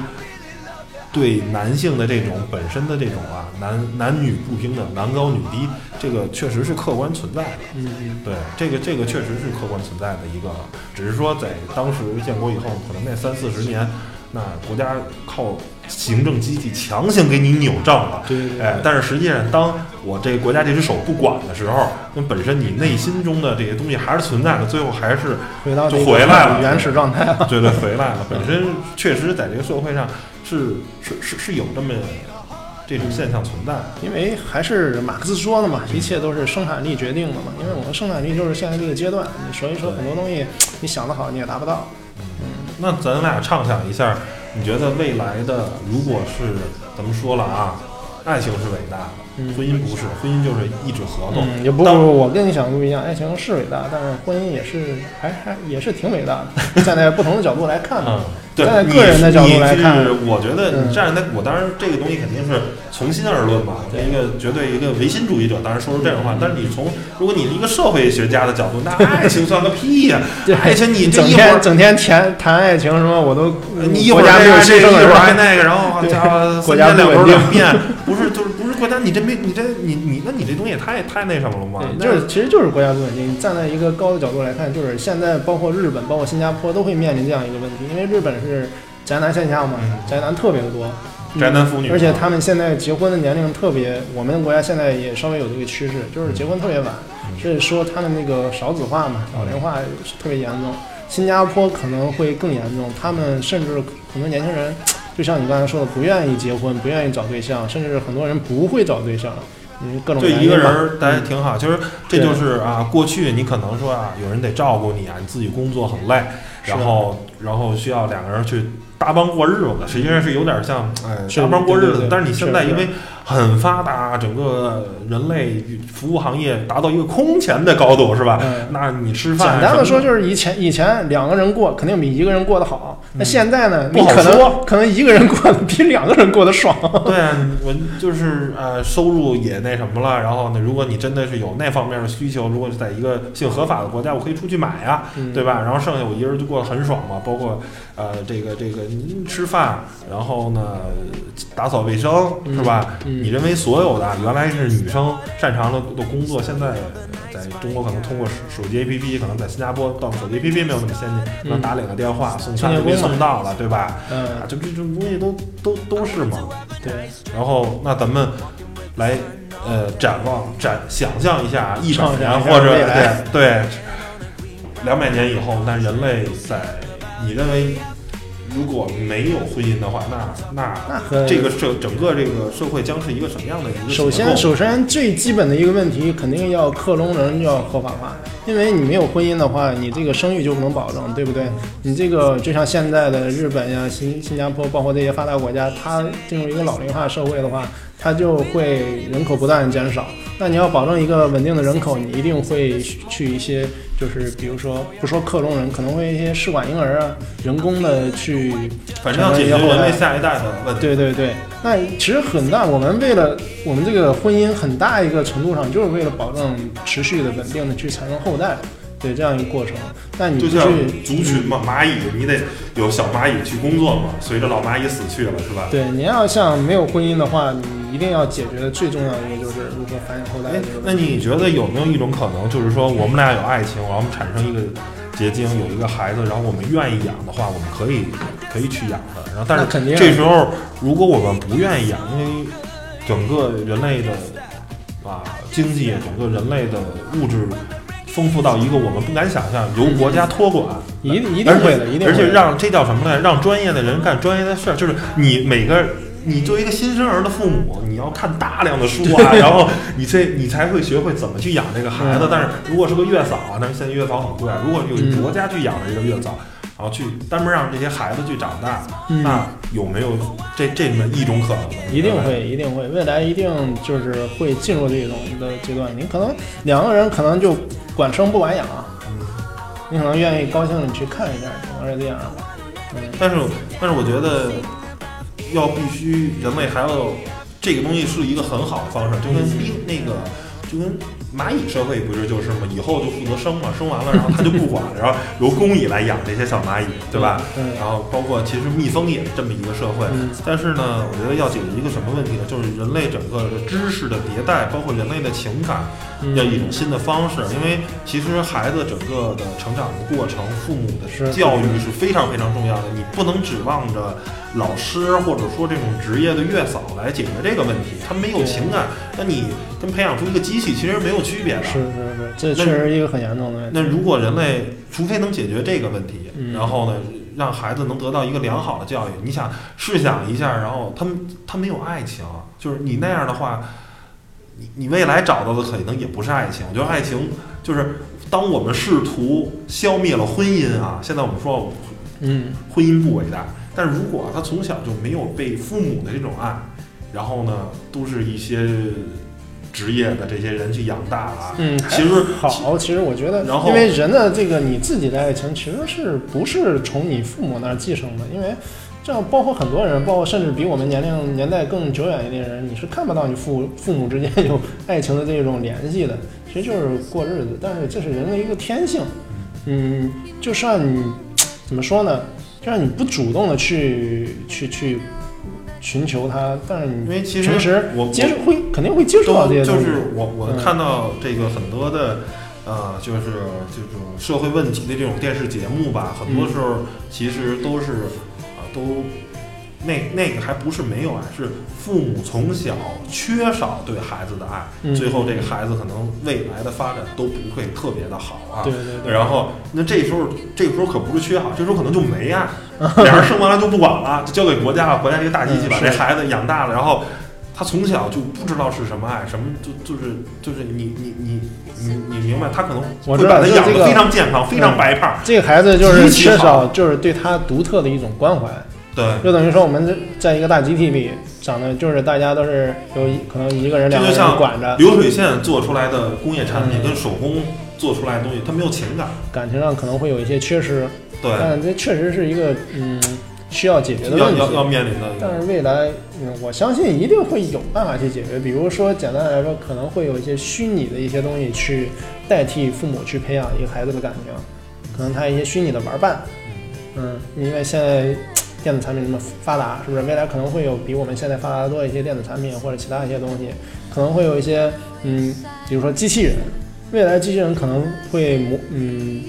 对男性的这种本身的这种啊男男女不平等、男高女低，这个确实是客观存在的。嗯嗯对，这个这个确实是客观存在的一个，只是说在当时建国以后，可能那三四十年，那国家靠行政机器强行给你扭正了。对对对哎，但是实际上，当我这个国家这只手不管的时候，那本身你内心中的这些东西还是存在的，最后还是就回到这个回来了原始状态了。对对回来了。本身确实在这个社会上是是是是有这么这种现象存在的。因为还是马克思说的嘛，一切都是生产力决定的嘛。因为我们生产力就是现在这个阶段，所以说很多东西你想得好你也达不到。那咱俩畅想一下，你觉得未来的如果是咱们说了啊，爱情是伟大的，嗯婚姻不是，婚姻就是一纸合同。嗯，也不当不，我跟你想的不一样，爱情是伟大，但是婚姻也是还还也是挺伟大的。站在不同的角度来看呢站在你个人的角度你来看是我觉得你嗯站在我当然这个东西肯定是从心而论嘛，对一个绝对一个唯心主义者当然说出这种话，嗯但是你从如果你是一个社会学家的角度，那 爱情算个屁呀、对爱情你这整一会儿天整天谈谈爱情什么，我都你一会儿国家没有牺这个，一会儿牲是吧还那个，然后好家伙，国家三天两头两变，不是就是不是国家，你这没你这你你那你这东西也太太那什么了吗？就是其实就是国家不稳定。站在一个高的角度来看，就是现在包括日本、包括新加坡都会面临这样一个问题，因为日本是宅男现象嘛，嗯宅男特别的多，宅男腐女，而且他们现在结婚的年龄特别，我们国家现在也稍微有这个趋势，就是结婚特别晚，所以说他们那个少子化嘛，老龄化特别严重。新加坡可能会更严重，他们甚至很多年轻人，就像你刚才说的，不愿意结婚，不愿意找对象，甚至很多人不会找对象，因为各种对一个人儿待挺好，就是这就是啊，过去你可能说啊，有人得照顾你啊，你自己工作很累，然后然后需要两个人去搭帮过日子，实际上是有点像哎搭帮过日。子但是你现在因为很发达，整个人类服务行业达到一个空前的高度，是吧？嗯那你吃饭简单的说，就是以前以前两个人过肯定比一个人过得好，那嗯现在呢，不好你可能说可能一个人过得比两个人过得爽。对啊，我就是呃，收入也那什么了。然后呢，如果你真的是有那方面的需求，如果是在一个性合法的国家，我可以出去买呀、嗯对吧？然后剩下我一个人就过得很爽嘛。包括呃，这个这个您吃饭，然后呢打扫卫生，是吧？嗯你认为所有的原来是女生擅长的的工作，现在在中国可能通过手手机 APP，可能在新加坡到手机 APP 没有那么先进，可能打两个电话送餐就送到了，对吧？啊，嗯，就这种东西都都都是嘛。对，然后那咱们来呃展望展想象一下一百畅想一下年或者对对两百年以后，那人类在你认为如果没有婚姻的话，那那那和这个社整个这个社会将是一个什么样的一个首先，首先最基本的一个问题，肯定要克隆人要合法化，因为你没有婚姻的话，你这个生育就不能保证，对不对？你这个就像现在的日本呀、新新加坡，包括这些发达国家，它进入一个老龄化社会的话，它就会人口不断地减少。那你要保证一个稳定的人口，你一定会去一些，就是比如说不说克隆人，可能会一些试管婴儿啊，人工的去反正要解决人类下一代的问题。对对对，那其实很大，我们为了我们这个婚姻很大一个程度上，就是为了保证持续的稳定的去产生后代，对这样一个过程。那你就像族群嘛，蚂蚁你得有小蚂蚁去工作嘛，随着老蚂蚁死去了，是吧？对，你要像没有婚姻的话，你一定要解决的最重要的一个就是如何繁衍后代那。你觉得有没有一种可能，就是说我们俩有爱情，然后我们产生一个结晶，有一个孩子，然后我们愿意养的话，我们可以可以去养的。然后，但是肯定啊这时候如果我们不愿意养，因为整个人类的啊经济，整个人类的物质丰富到一个我们不敢想象，由国家托管。一定一定会的，一定会的而且让这叫什么呢？让专业的人干专业的事儿，就是你每个。你作为一个新生儿的父母，你要看大量的书啊，然后你这你才会学会怎么去养这个孩子。嗯但是如果是个月嫂啊，但是现在月嫂很贵啊。如果有嗯国家去养的一个月嫂，然后去单门让这些孩子去长大，嗯那有没有这这么一种可能呢？一定会，一定会，未来一定就是会进入这种的阶段。你可能两个人可能就管生不管养啊，嗯你可能愿意高兴的去看一下，可能是这样的。嗯，但是但是我觉得要必须人类还要这个东西是一个很好的方式，就跟那个就跟蚂蚁社会不是就是吗？以后就负责生嘛，生完了然后他就不管了，然后由工蚁来养这些小蚂蚁，对吧？嗯然后包括其实蜜蜂也是这么一个社会，嗯但是呢，我觉得要解决一个什么问题呢？就是人类整个的知识的迭代，包括人类的情感，嗯要一种新的方式。因为其实孩子整个的成长的过程，父母的教育是非常非常重要的。你不能指望着老师或者说这种职业的月嫂来解决这个问题，他没有情感，那你跟培养出一个机器其实没有区别的。是是是，这确实是一个很严重的问题。那如果人类除非能解决这个问题，嗯然后呢，让孩子能得到一个良好的教育，你想试想一下，然后他们他没有爱情，就是你那样的话，你你未来找到的可能也不是爱情。我觉得爱情就是当我们试图消灭了婚姻啊，现在我们说嗯婚姻不伟大，但是如果他从小就没有被父母的这种爱，然后呢，都是一些职业的这些人去养大了啊，嗯，其实好，其实我觉得，然后因为人的这个你自己的爱情其实是不是从你父母那儿继承的？因为这样包括很多人，包括甚至比我们年龄年代更久远一点的人，你是看不到你父父母之间有爱情的这种联系的，其实就是过日子。但是这是人的一个天性，嗯，就算你怎么说呢？就算你不主动的去去去寻求它，但是你因为其实平时我接触会肯定会接触到这些东西。就是我我嗯看到这个很多的，呃，就是这种社会问题的这种电视节目吧，很多时候其实都是啊、都那那个还不是没有爱，是父母从小缺少对孩子的爱，嗯。最后这个孩子可能未来的发展都不会特别的好啊。对对对，然后，那这时候，这个时候可不是缺好，这时候可能就没爱，俩人生完了就不管了，就交给国家了，国家这个大机器把这孩子养大了，然后他从小就不知道是什么爱，什么就就是就是你你你你你明白，他可能会把他养就这个得非常健康，非常白胖，这个孩子就是缺少，就是对他独特的一种关怀，对，就等于说我们在一个大集体里长的就是大家都是有一可能一个人两个人管着，流水线做出来的工业产品嗯跟手工做出来的东西，它没有情感，感情上可能会有一些缺失，对，但这确实是一个嗯需要解决的要问题。要要面临的一但，是未来，嗯，我相信一定会有办法去解决。比如说，简单来说，可能会有一些虚拟的一些东西去代替父母去培养一个孩子的感情，可能他一些虚拟的玩伴，嗯，因为现在电子产品这么发达，是不是？未来可能会有比我们现在发达的多一些电子产品或者其他一些东西，可能会有一些，嗯，比如说机器人，未来机器人可能会模，嗯，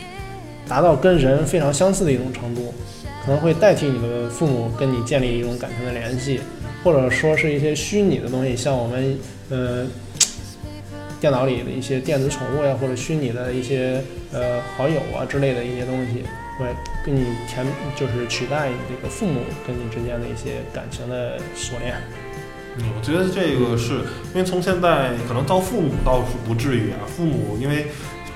达到跟人非常相似的一种程度。可能会代替你的父母跟你建立一种感情的联系，或者说是一些虚拟的东西，像我们呃电脑里的一些电子宠物呀，或者虚拟的一些呃好友啊之类的一些东西，会跟你填就是取代你这个父母跟你之间的一些感情的锁链。嗯，我觉得这个是因为从现在可能到父母倒是不至于啊，父母因为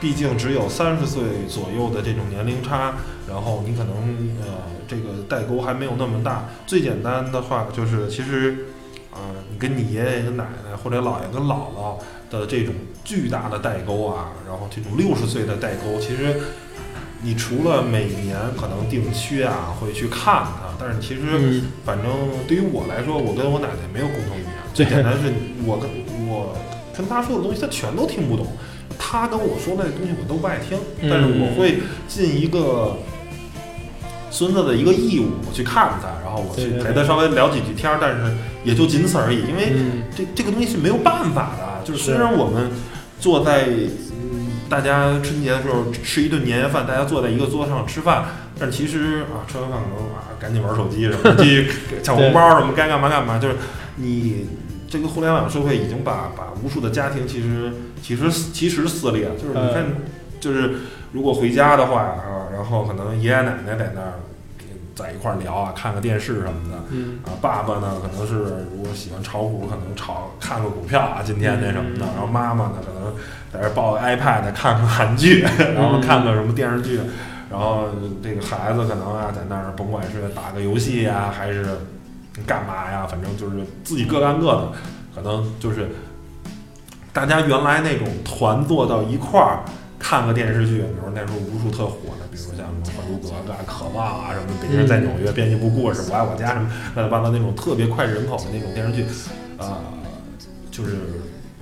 毕竟只有三十岁左右的这种年龄差，然后你可能呃这个代沟还没有那么大。最简单的话就是，其实啊、你跟你爷爷跟奶奶或者姥爷跟姥姥的这种巨大的代沟啊，然后这种六十岁的代沟，其实你除了每年可能定期啊会去看他，但是其实。嗯，反正对于我来说，我跟我奶奶没有共同语言。最简单是我跟我跟她说的东西，她全都听不懂。她跟我说那东西我都不爱听，嗯但是我会尽一个孙子的一个义务，我去看他，然后我去陪他稍微聊几句天儿，但是也就仅此而已。因为嗯这这个东西是没有办法的，就是虽然我们坐在嗯大家春节的时候吃一顿年夜饭，大家坐在一个桌子上吃饭，但其实啊吃完饭可能啊赶紧玩手机什么的，继续 抢红包什么，该干嘛干嘛。就是你这个互联网社会已经把把无数的家庭其实其实其实撕裂，就是你看，就是如果回家的话啊，然后可能爷爷奶奶在那儿。在一块儿聊啊，看个电视什么的，嗯啊，爸爸呢可能是如果喜欢炒股，可能炒看个股票啊，今天那什么的。然后妈妈呢可能在这抱个 iPad 看看韩剧，然后看个什么电视剧，然后这个孩子可能啊，在那儿甭管是打个游戏呀、还是干嘛呀，反正就是自己各干各的，可能就是大家原来那种团坐到一块儿看个电视剧，比如那时候无数特火的，比如像什么《还珠格格》啊、《渴望》啊什么，《北京人在纽约》编辑部故事、我爱我家什么乱七八糟那种特别脍炙人口的那种电视剧，啊、就是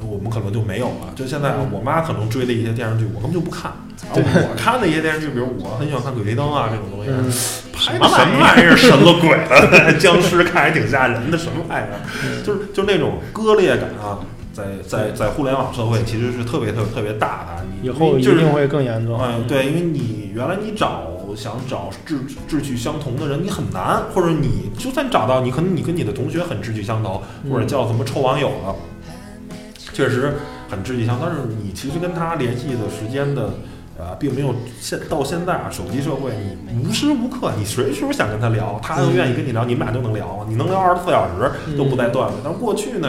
我们可能就没有了。就现在我妈可能追的一些电视剧，我根本就不看。然后我看的一些电视剧，比如我很喜欢看《鬼吹灯》啊这种东西，嗯，拍的什么玩意儿，神了鬼了，僵尸看还挺吓人的，什么玩意儿？就是就那种割裂感啊，在在在互联网社会其实是特别特别特别大的。你以后一就是定会更严重。嗯，对，因为你原来你找想找志志趣相同的人，你很难，或者你就算找到，你可能你跟你的同学很志趣相投，或者叫什么臭网友了，确实很志趣相投，但是你其实跟他联系的时间的。呃，并没有现到现在啊，手机社会，你无时无刻，你随时想跟他聊，他又愿意跟你聊，你们俩就能聊，你能聊二十四小时都不带断的。但过去呢，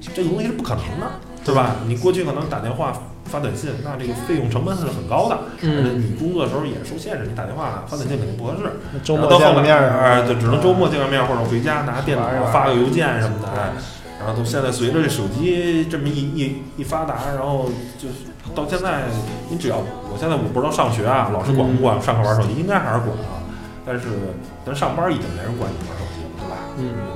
这个东西是不可能的，对吧？你过去可能打电话、发短信，那这个费用成本是很高的，而且嗯，你工作的时候也受限制，你打电话、发短信肯定不合适。周末见个面儿呃，就只能周末见个面，或者回家拿电脑发个邮件什么的。哎然后都现在随着这手机这么一一一发达，然后就是到现在，你只要我现在我不知道上学啊，老师管不管上课玩手机，应该还是管啊。但是咱上班已经没人管你玩手机了，对吧？嗯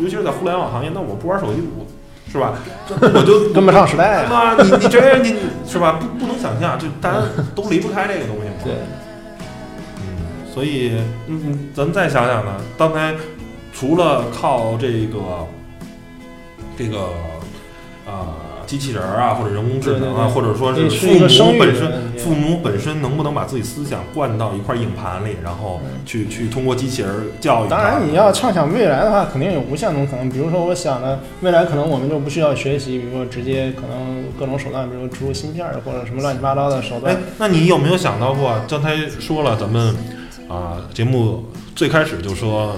尤其是在互联网行业，那我不玩手机，我是吧？这我就 跟不上时代啊。啊，你你这样你是吧？不不能想象，就大家都离不开这个东西嘛。对，嗯，所以嗯嗯，咱们再想想呢，刚才除了靠这个这个啊、机器人儿啊，或者人工智能啊，或者说是是父母本身父母本身能不能把自己思想灌到一块硬盘里，然后去去通过机器人儿教育？当然，你要畅想未来的话，肯定有无限种可能。比如说，我想的未来可能我们就不需要学习，比如说直接可能各种手段，比如植入芯片儿或者什么乱七八糟的手哎段。，那你有没有想到过？刚才说了，咱们啊、节目最开始就说，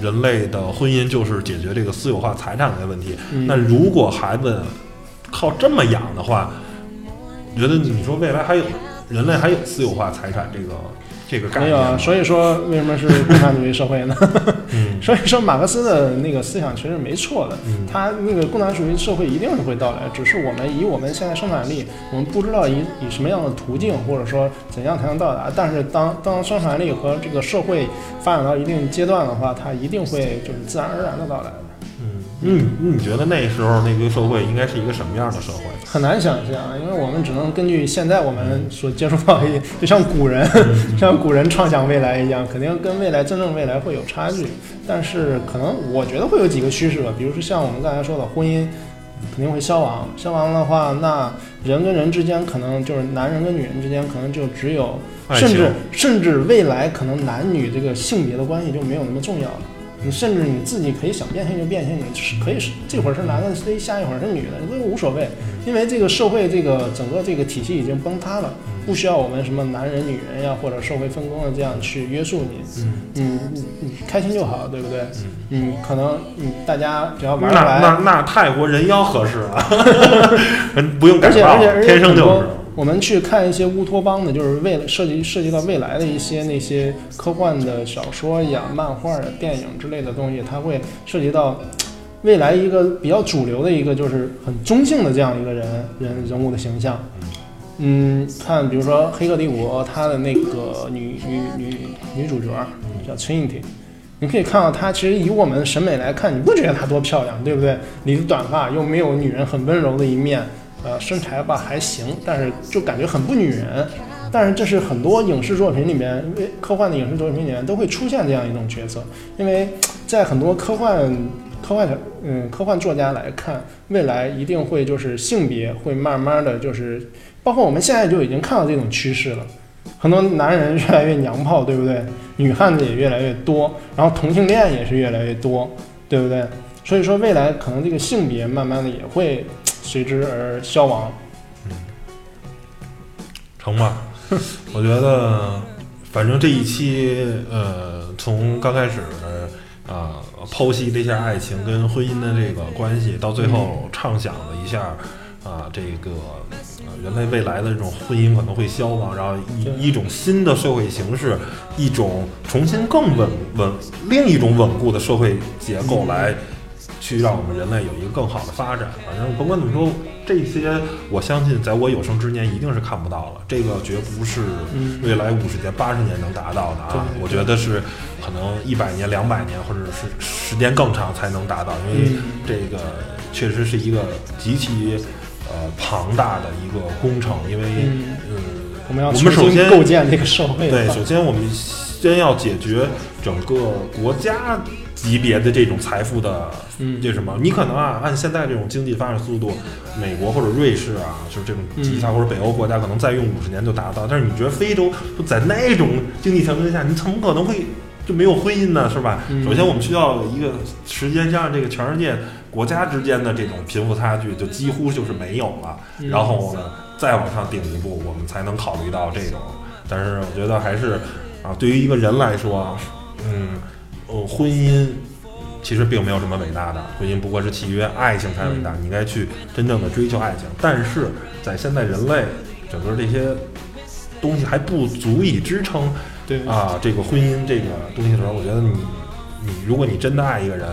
人类的婚姻就是解决这个私有化财产的问题。嗯那如果孩子靠这么养的话，觉得你说未来还有人类还有私有化财产这个这个概念没有啊，所以说为什么是共产主义社会呢？嗯所以说马克思的那个思想其实没错的，嗯他那个共产主义社会一定是会到来，只是我们以我们现在生产力，我们不知道以以什么样的途径或者说怎样才能到达。但是当当生产力和这个社会发展到一定阶段的话，它一定会就是自然而然的到来的。嗯嗯，你觉得那时候那个社会应该是一个什么样的社会？很难想象，因为我们只能根据现在我们所接触到的，就像古人，嗯 像古人畅想未来一样，肯定跟未来真正未来会有差距。但是可能我觉得会有几个趋势吧，比如说像我们刚才说的婚姻肯定会消亡，消亡的话，那人跟人之间可能就是男人跟女人之间可能就只有，甚至甚至未来可能男女这个性别的关系就没有那么重要了。你甚至你自己可以想变性就变性，你是可以是这会儿是男的，哎下一会儿是女的，这都无所谓，因为这个社会这个整个这个体系已经崩塌了，不需要我们什么男人女人呀或者社会分工的这样去约束你，嗯，你你你开心就好，对不对？嗯嗯，可能你大家只要玩那得来，那那泰国人妖合适啊，人不用改造天生就是。我们去看一些乌托邦的，就是为了涉及涉及到未来的一些那些科幻的小说呀、漫画呀、电影之类的东西，它会涉及到未来一个比较主流的一个就是很中性的这样一个人人人物的形象。嗯，看比如说《黑客帝国》，它的那个女女女女主角叫 Trinity，你可以看到她其实以我们的审美来看，你不觉得她多漂亮，对不对？理着短发又没有女人很温柔的一面，呃，身材吧还行，但是就感觉很不女人。但是这是很多影视作品里面，因为科幻的影视作品里面都会出现这样一种角色，因为在很多科幻科幻的嗯科幻作家来看，未来一定会就是性别会慢慢的就是，包括我们现在就已经看到这种趋势了。很多男人越来越娘炮，对不对？女汉子也越来越多，然后同性恋也是越来越多，对不对？所以说未来可能这个性别慢慢的也会随之而消亡。嗯成吧？我觉得，反正这一期，呃，从刚开始啊、剖析了一下爱情跟婚姻的这个关系，到最后畅想了一下啊，这个呃人类未来的这种婚姻可能会消亡，然后对以一种新的社会形式，一种重新更稳稳另一种稳固的社会结构来。去让我们人类有一个更好的发展。反正甭管怎么说，这些我相信在我有生之年一定是看不到了。这个绝不是嗯未来五十年、八十年能达到的啊！我觉得是可能一百年、两百年，或者是时间更长才能达到，因为嗯这个确实是一个极其呃庞大的一个工程。因为嗯嗯，我们要我们首先构建这个社会对，首先我们先要解决整个国家级别的这种财富的嗯这什么？你可能啊，按现在这种经济发展速度，美国或者瑞士啊，就是这种嗯其他或者北欧国家，可能再用五十年就达到。但是你觉得非洲就在那种经济条件下，你怎么可能会就没有婚姻呢？是吧？嗯首先我们需要一个时间上，这个全世界国家之间的这种贫富差距就几乎就是没有了。嗯然后呢，再往上顶一步，我们才能考虑到这种。但是我觉得还是啊，对于一个人来说，嗯，呃，婚姻其实并没有什么伟大的，婚姻不过是契约，爱情才伟大。你应该去真正的追求爱情。但是在现在人类整个这些东西还不足以支撑对啊这个婚姻这个东西的时候，我觉得你你如果你真的爱一个人，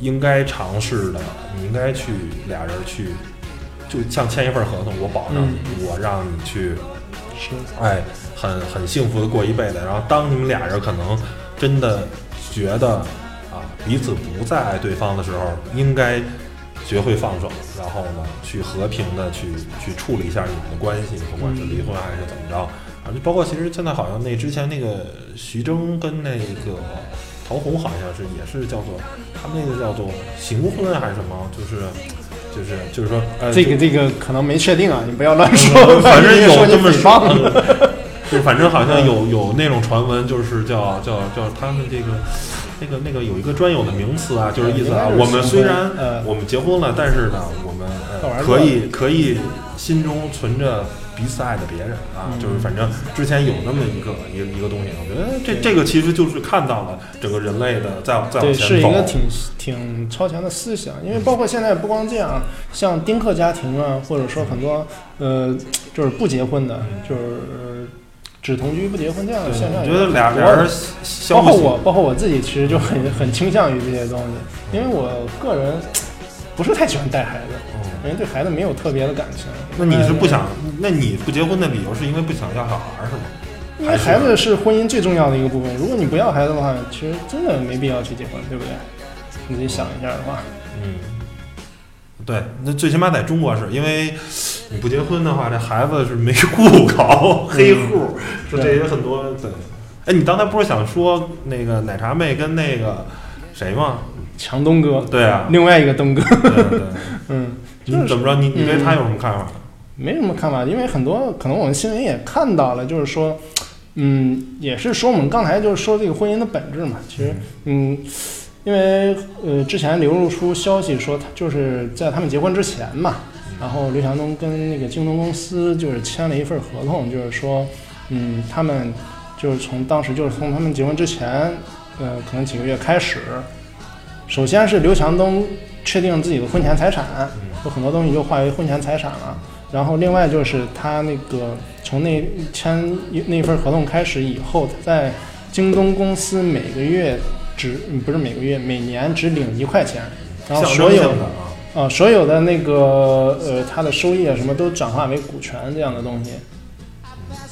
应该尝试的，你应该去俩人去，就像签一份合同，我保证你，我让你去是哎，很很幸福的过一辈子。然后当你们俩人可能真的觉得啊彼此不再爱对方的时候，应该学会放手，然后呢去和平的去去处理一下你们的关系，不管是离婚还是怎么着啊。就包括其实现在好像那之前那个徐峥跟那个陶虹好像是也是叫做他们那个叫做行婚还是什么，就是。就是就是说，呃，这个这个可能没确定啊，你不要乱说，嗯反正有说你这么诽谤说，就是反正好像有有那种传闻，就是叫叫叫他们这个那个那个有一个专有的名词啊，就是意思啊，我们虽然呃我们结婚了，但是呢，我们可以可以心中存着彼此爱的别人啊，嗯就是反正之前有那么一个一个一个东西，我觉得这这个其实就是看到了整个人类的在在往，前走是一个挺挺超前的思想，因为包括现在不光这样，像丁克家庭啊，或者说很多呃，就是不结婚的，就是呃只同居不结婚这样的现象我觉得俩人包括我，包括我自己，其实就很很倾向于这些东西，因为我个人不是太喜欢带孩子，嗯因为对孩子没有特别的感情。那你是不想？那你不结婚的理由是因为不想要小孩儿是吗？因为孩子是婚姻最重要的一个部分。如果你不要孩子的话，其实真的没必要去结婚，对不对？你自己想一下的话，嗯，对，那最起码在中国是因为你不结婚的话，这孩子是没户口、黑户，说这也很多。对，哎，你刚才不是想说那个奶茶妹跟那个谁吗？强东哥，对啊，另外一个东哥，对对。嗯，你怎么着？你你对他有什么看法？没什么看法，因为很多可能我们新闻也看到了，就是说，嗯，也是说我们刚才就是说这个婚姻的本质嘛。其实，嗯，因为呃之前流露出消息说，他就是在他们结婚之前嘛，然后刘强东跟那个京东公司就是签了一份合同，就是说，嗯，他们就是从当时就是从他们结婚之前，呃，可能几个月开始，首先是刘强东确定自己的婚前财产，有很多东西就划为婚前财产了。然后另外就是他那个从那签那份合同开始以后，在京东公司每个月只嗯不是每个月每年只领一块钱，然后所有的啊，啊所有的那个呃他的收益啊什么都转化为股权这样的东西，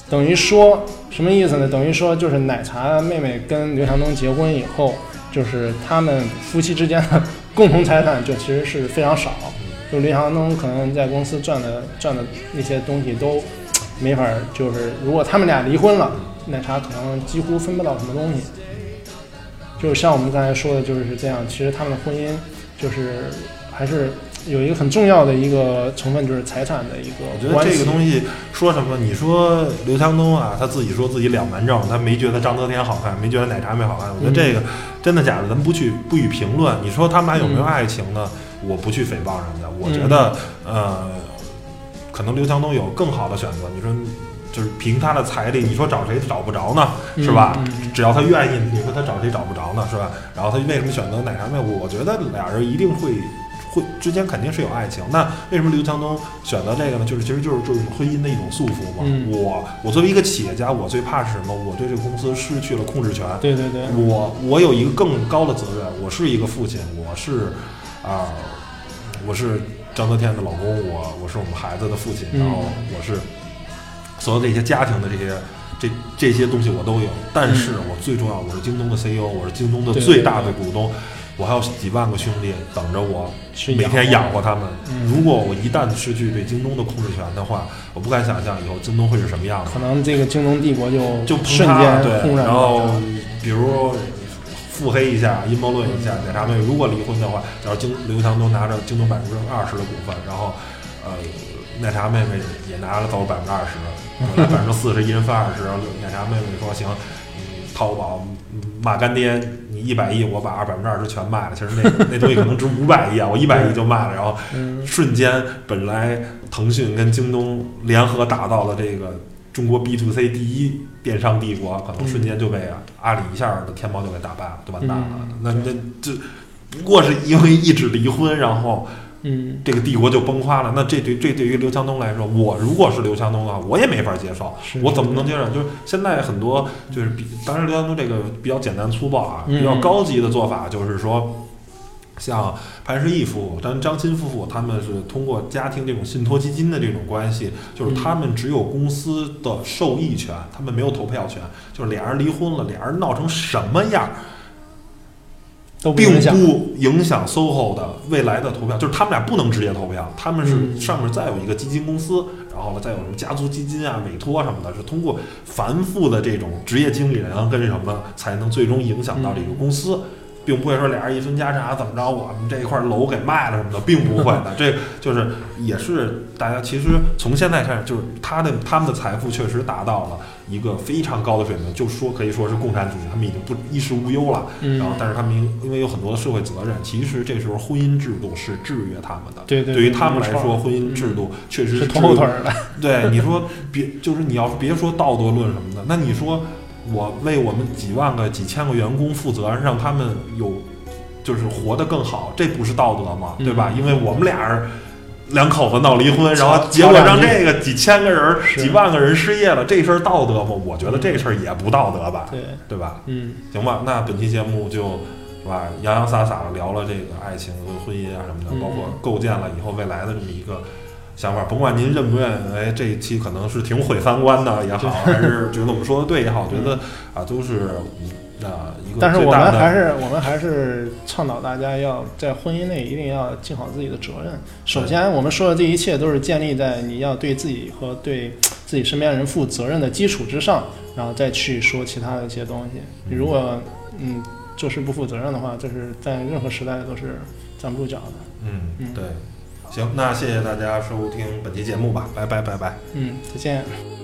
等于说什么意思呢？等于说就是奶茶妹妹跟刘强东结婚以后，就是他们夫妻之间的 共同财产就其实是非常少。就刘强东可能在公司赚的赚的那些东西都没法，就是如果他们俩离婚了，奶茶可能几乎分不到什么东西。就是像我们刚才说的，就是这样。其实他们的婚姻就是还是有一个很重要的一个成分，就是财产的一个我觉得。这个东西说什么？你说刘强东啊，他自己说自己两难症，他没觉得张泽天好看，没觉得奶茶妹好看。我觉得这个真的假的，咱们不去不予评论。你说他们俩有没有爱情呢？我不去诽谤人家。我觉得，呃，可能刘强东有更好的选择。你说，就是凭他的财力，你说找谁找不着呢？是吧？只要他愿意，你说他找谁找不着呢？是吧？然后他为什么选择奶茶妹？我觉得俩人一定会会之间肯定是有爱情。那为什么刘强东选择这个呢？就是其实就是就是婚姻的一种束缚嘛。嗯我我作为一个企业家，我最怕是什么？我对这个公司失去了控制权。对对对，我我有一个更高的责任，我是一个父亲，我是啊、我是张泽天的老公，我我是我们孩子的父亲，嗯然后我是所有这些家庭的这些这这些东西我都有，但是我最重要，我是京东的 CEO，我是京东的最大的股东，我还有几万个兄弟等着我每天养活他们。嗯如果我一旦失去对京东的控制权的话，我不敢想象以后京东会是什么样子可。能这个京东帝国就就崩瞬塌了，对，然然后比如腹黑一下，阴谋论一下，奶茶妹如果离婚的话，假如京刘强东拿着京东百分之二十的股份，然后呃奶茶妹妹也拿了走百分之二十，百分之四十一人分二十，然后奶茶妹妹说行，嗯淘宝嗯骂干爹，你一百亿我把二百分之二十全卖了，其实那个那东西可能值五百亿啊，我一百亿就卖了，然后嗯。瞬间，本来腾讯跟京东联合打造了这个中国 B to C 第一电商帝国，可能瞬间就被阿里一下的天猫就给打败了，就完蛋了。嗯。那那这不过是因为一纸离婚，然后嗯这个帝国就崩塌了。那这对这对于刘强东来说，我如果是刘强东的话，我也没法接受。我怎么能接受？就是现在很多就是比，当然刘强东这个比较简单粗暴啊，嗯比较高级的做法就是说。像潘石屹夫妇、张张欣夫妇，他们是通过家庭这种信托基金的这种关系，就是他们只有公司的受益权，他们没有投票权。就是俩人离婚了，俩人闹成什么样，并都不影响不影响 SOHO 的未来的投票，就是他们俩不能直接投票，他们是嗯上面再有一个基金公司，然后呢再有什么家族基金啊、委托什么的，是通过繁复的这种职业经理人跟什么才能最终影响到这个公司。并不会说俩人一分家产怎么着，我们这一块楼给卖了什么的，并不会的。这就是也是大家其实从现在开始，就是他的他们的财富确实达到了一个非常高的水平，就说可以说是共产主义，他们已经不衣食无忧了。嗯然后，但是他们因因为有很多的社会责任，其实这时候婚姻制度是制约他们的。对对，对于他们来说，婚姻制度确实是制拖后腿儿的，对你说别，就是你要是别说道德论什么的，那你说我为我们几万个、几千个员工负责，让他们有就是活得更好，这不是道德吗？对吧？因为我们俩人两口子闹离婚，然后结果让这个几千个人、是几万个人失业了，这事儿道德吗？我觉得这事儿也不道德吧，对，对吧？嗯行吧，那本期节目就是吧，洋洋洒洒的聊了这个爱情和婚姻啊什么的，嗯包括构建了以后未来的这么一个想法。甭管您认不认为这一期可能是挺毁三观的也好，还是觉得我们说的对也好，我觉得啊都是啊一个但是我们还是我们还是倡导大家要在婚姻内一定要尽好自己的责任。首先，我们说的这一切都是建立在你要对自己和对自己身边人负责任的基础之上，然后再去说其他的一些东西。你如果嗯做事不负责任的话，这是在任何时代都是站不住脚的。嗯嗯对。行，那谢谢大家收听本期节目吧，拜拜拜拜。嗯，再见。